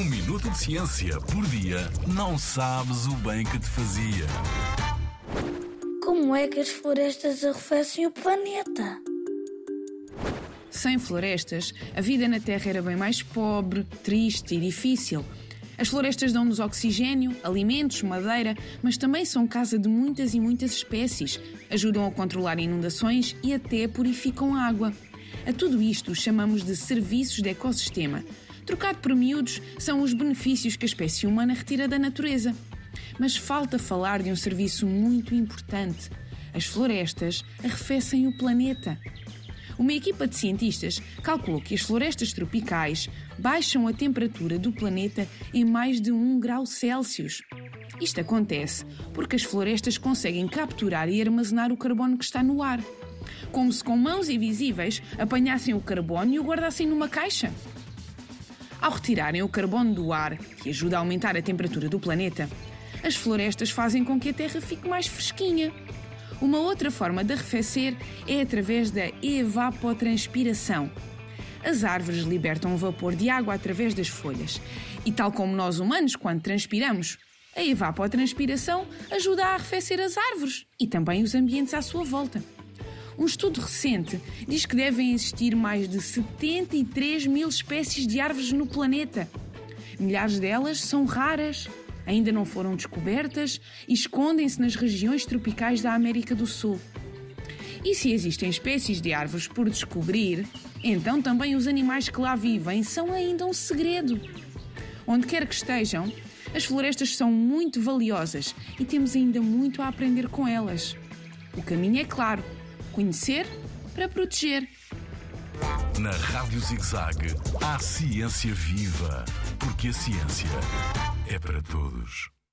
Um minuto de ciência por dia não sabes o bem que te fazia. Como é que as florestas arrefecem o planeta? Sem florestas, a vida na Terra era bem mais pobre, triste e difícil. As florestas dão-nos oxigênio, alimentos, madeira, mas também são casa de muitas e muitas espécies, ajudam a controlar inundações e até purificam a água. A tudo isto chamamos de serviços de ecossistema. Trocado por miúdos, são os benefícios que a espécie humana retira da natureza. Mas falta falar de um serviço muito importante. As florestas arrefecem o planeta. Uma equipa de cientistas calculou que as florestas tropicais baixam a temperatura do planeta em mais de 1 grau Celsius. Isto acontece porque as florestas conseguem capturar e armazenar o carbono que está no ar. Como se com mãos invisíveis apanhassem o carbono e o guardassem numa caixa. Ao retirarem o carbono do ar, que ajuda a aumentar a temperatura do planeta, as florestas fazem com que a Terra fique mais fresquinha. Uma outra forma de arrefecer é através da evapotranspiração. As árvores libertam o vapor de água através das folhas. E tal como nós humanos, quando transpiramos, a evapotranspiração ajuda a arrefecer as árvores e também os ambientes à sua volta. Um estudo recente diz que devem existir mais de 73 mil espécies de árvores no planeta. Milhares delas são raras, ainda não foram descobertas e escondem-se nas regiões tropicais da América do Sul. E se existem espécies de árvores por descobrir, então também os animais que lá vivem são ainda um segredo. Onde quer que estejam, as florestas são muito valiosas e temos ainda muito a aprender com elas. O caminho é claro Conhecer para proteger. Na Rádio ZigZag, há ciência viva, porque a ciência é para todos.